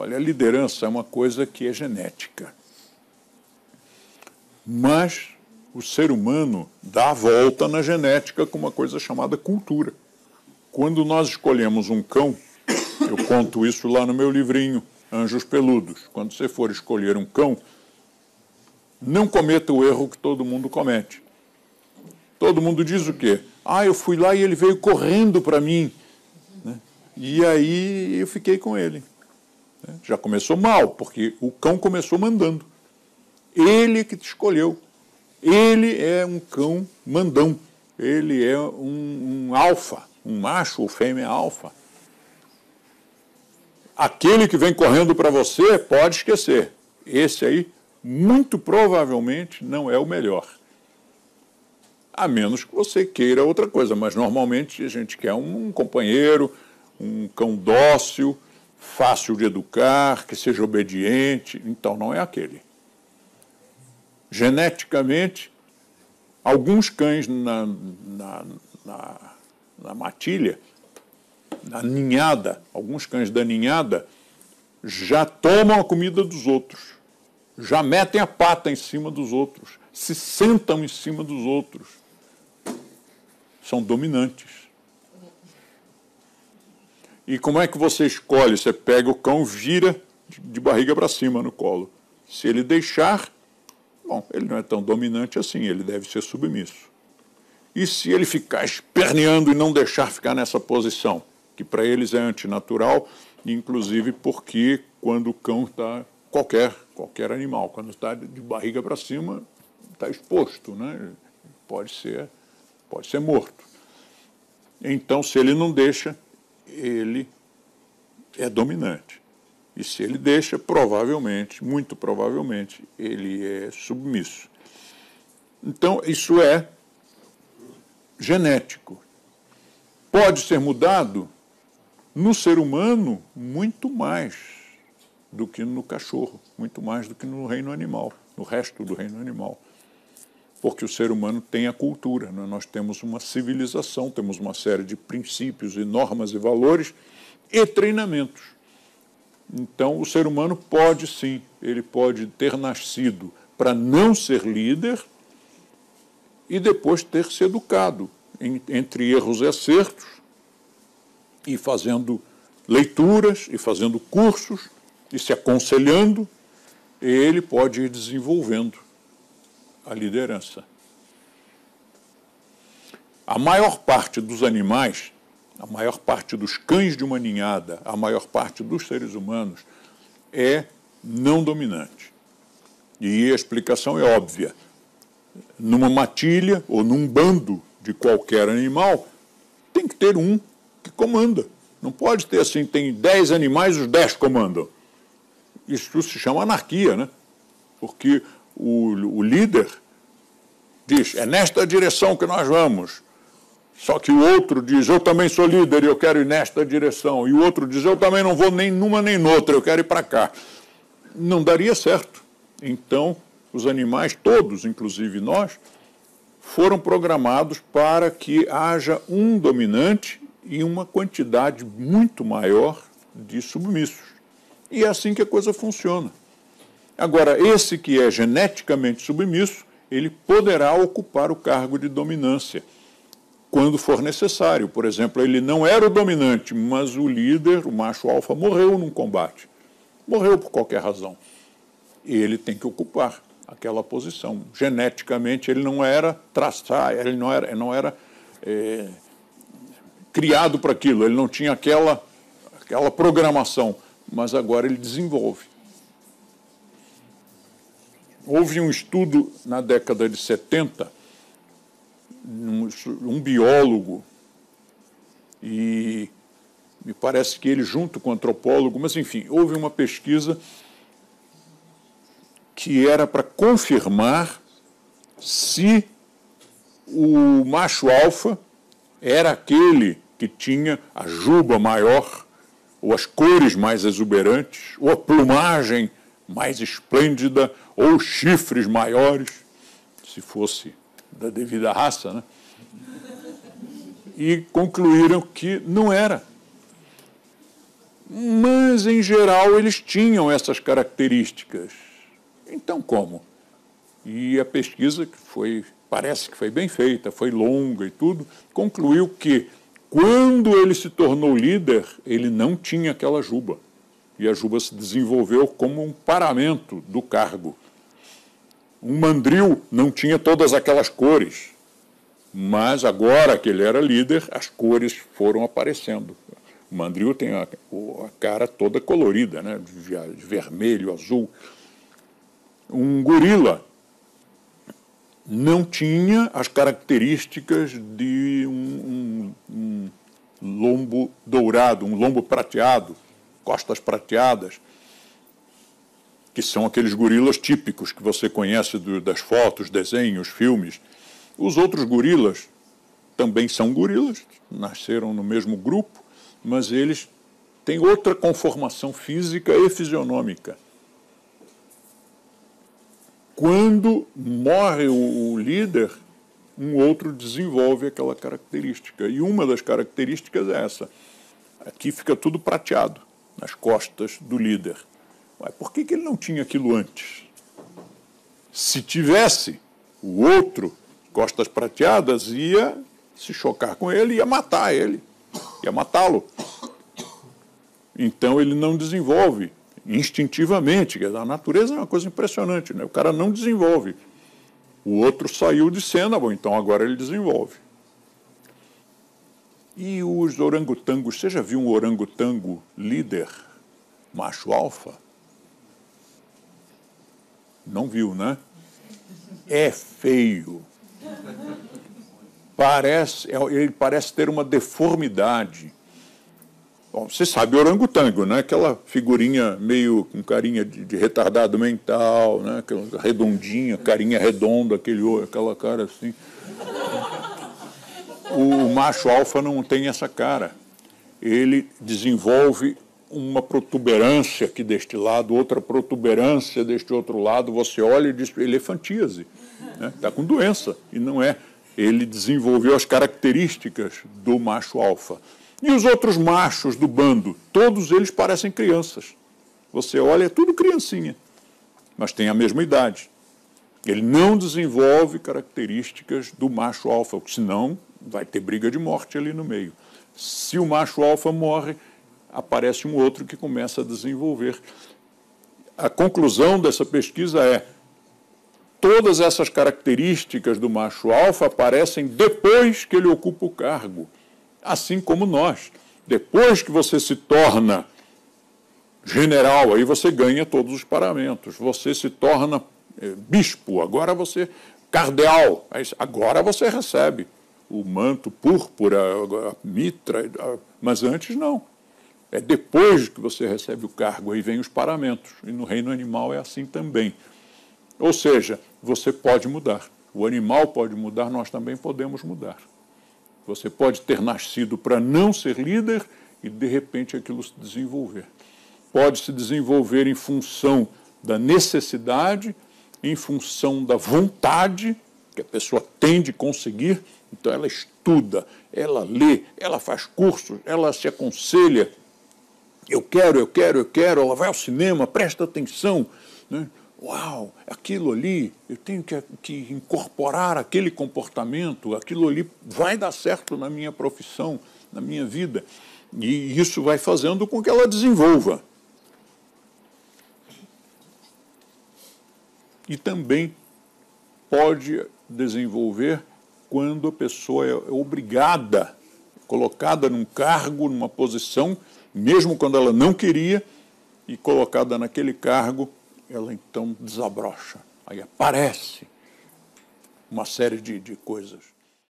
Olha, a liderança é uma coisa que é genética. Mas o ser humano dá a volta na genética com uma coisa chamada cultura. Quando nós escolhemos um cão, eu conto isso lá no meu livrinho, Anjos Peludos. Quando você for escolher um cão, não cometa o erro que todo mundo comete. Todo mundo diz o quê? Ah, eu fui lá e ele veio correndo para mim. Né? E aí eu fiquei com ele. Né? Já começou mal, porque o cão começou mandando. Ele que te escolheu. Ele é um cão mandão. Ele é um, um alfa, um macho ou fêmea alfa. Aquele que vem correndo para você, pode esquecer. Esse aí, muito provavelmente, não é o melhor. A menos que você queira outra coisa, mas normalmente a gente quer um companheiro, um cão dócil, fácil de educar, que seja obediente. Então não é aquele. Geneticamente, alguns cães na, na, na, na matilha na ninhada, alguns cães da ninhada já tomam a comida dos outros, já metem a pata em cima dos outros, se sentam em cima dos outros. São dominantes. E como é que você escolhe? Você pega o cão, vira de barriga para cima no colo. Se ele deixar, bom, ele não é tão dominante assim, ele deve ser submisso. E se ele ficar esperneando e não deixar ficar nessa posição? que para eles é antinatural, inclusive porque quando o cão está, qualquer, qualquer animal, quando está de barriga para cima, está exposto, né? pode, ser, pode ser morto. Então, se ele não deixa, ele é dominante. E se ele deixa, provavelmente, muito provavelmente, ele é submisso. Então, isso é genético. Pode ser mudado? No ser humano, muito mais do que no cachorro, muito mais do que no reino animal, no resto do reino animal. Porque o ser humano tem a cultura, né? nós temos uma civilização, temos uma série de princípios e normas e valores e treinamentos. Então, o ser humano pode sim, ele pode ter nascido para não ser líder e depois ter se educado entre erros e acertos e fazendo leituras e fazendo cursos e se aconselhando, ele pode ir desenvolvendo a liderança. A maior parte dos animais, a maior parte dos cães de uma ninhada, a maior parte dos seres humanos é não dominante. E a explicação é óbvia. Numa matilha ou num bando de qualquer animal, tem que ter um que comanda. Não pode ter assim, tem dez animais, os dez comandam. Isso se chama anarquia, né? Porque o, o líder diz, é nesta direção que nós vamos. Só que o outro diz, eu também sou líder e eu quero ir nesta direção. E o outro diz, eu também não vou nem numa nem noutra, eu quero ir para cá. Não daria certo. Então, os animais, todos, inclusive nós, foram programados para que haja um dominante e uma quantidade muito maior de submissos. E é assim que a coisa funciona. Agora, esse que é geneticamente submisso, ele poderá ocupar o cargo de dominância quando for necessário. Por exemplo, ele não era o dominante, mas o líder, o macho alfa, morreu num combate. Morreu por qualquer razão. E ele tem que ocupar aquela posição. Geneticamente, ele não era traçar, ele não era, não era é, criado para aquilo, ele não tinha aquela, aquela programação, mas agora ele desenvolve. Houve um estudo na década de 70, um, um biólogo, e me parece que ele, junto com o antropólogo, mas enfim, houve uma pesquisa que era para confirmar se o macho alfa era aquele que tinha a juba maior, ou as cores mais exuberantes, ou a plumagem mais esplêndida, ou chifres maiores, se fosse da devida raça, né? E concluíram que não era. mas em geral eles tinham essas características. Então como? E a pesquisa que foi, parece que foi bem feita, foi longa e tudo, concluiu que quando ele se tornou líder, ele não tinha aquela juba. E a juba se desenvolveu como um paramento do cargo. Um mandril não tinha todas aquelas cores, mas agora que ele era líder, as cores foram aparecendo. O mandril tem a, a cara toda colorida, né? de, de vermelho, azul. Um gorila não tinha as características de um, um, um lombo dourado, um lombo prateado, costas prateadas, que são aqueles gorilas típicos que você conhece do, das fotos, desenhos, filmes. Os outros gorilas também são gorilas, nasceram no mesmo grupo, mas eles têm outra conformação física e fisionômica. Quando morre o, o líder, um outro desenvolve aquela característica. E uma das características é essa. Aqui fica tudo prateado, nas costas do líder. Mas por que, que ele não tinha aquilo antes? Se tivesse, o outro, costas prateadas, ia se chocar com ele, ia matar ele, ia matá-lo. Então ele não desenvolve instintivamente. A natureza é uma coisa impressionante, né? o cara não desenvolve. O outro saiu de cena, bom, então agora ele desenvolve. E os orangotangos, você já viu um orangotango líder, macho alfa? Não viu, né? É feio. Parece, é, ele parece ter uma deformidade. Bom, você sabe orangotango, né? Aquela figurinha meio com carinha de, de, retardado mental, né? Aquela redondinha, carinha redonda, aquele, aquela cara assim. O macho alfa não tem essa cara. Ele desenvolve uma protuberância aqui deste lado, outra protuberância deste outro lado, você olha e diz, elefantíase, está né? Tá com doença, e não é. Ele desenvolveu as características do macho alfa. E os outros machos do bando, todos eles parecem crianças. Você olha, é tudo criancinha, mas tem a mesma idade. Ele não desenvolve características do macho alfa, senão vai ter briga de morte ali no meio. Se o macho alfa morre, aparece um outro que começa a desenvolver. A conclusão dessa pesquisa é: todas essas características do macho alfa aparecem depois que ele ocupa o cargo, assim como nós. Depois que você se torna general, aí você ganha todos os paramentos. Você se torna é, bispo, agora você cardeal, agora você recebe o manto púrpura, a mitra, mas antes não. É depois que você recebe o cargo, aí vem os paramentos. E no reino animal é assim também. Ou seja, você pode mudar. O animal pode mudar, nós também podemos mudar. Você pode ter nascido para não ser líder e, de repente, aquilo se desenvolver. Pode se desenvolver em função da necessidade, em função da vontade que a pessoa tem de conseguir. Então, ela estuda, ela lê, ela faz cursos, ela se aconselha, eu quero, eu quero, eu quero, ela vai ao cinema, presta atenção. Né? Uau, aquilo ali, eu tenho que, que incorporar aquele comportamento, aquilo ali vai dar certo na minha profissão, na minha vida. E isso vai fazendo com que ela desenvolva. E também pode desenvolver quando a pessoa é obrigada, colocada num cargo, numa posição mesmo quando ela não queria, e colocada naquele cargo, ela então desabrocha. Aí aparece uma série de, de coisas.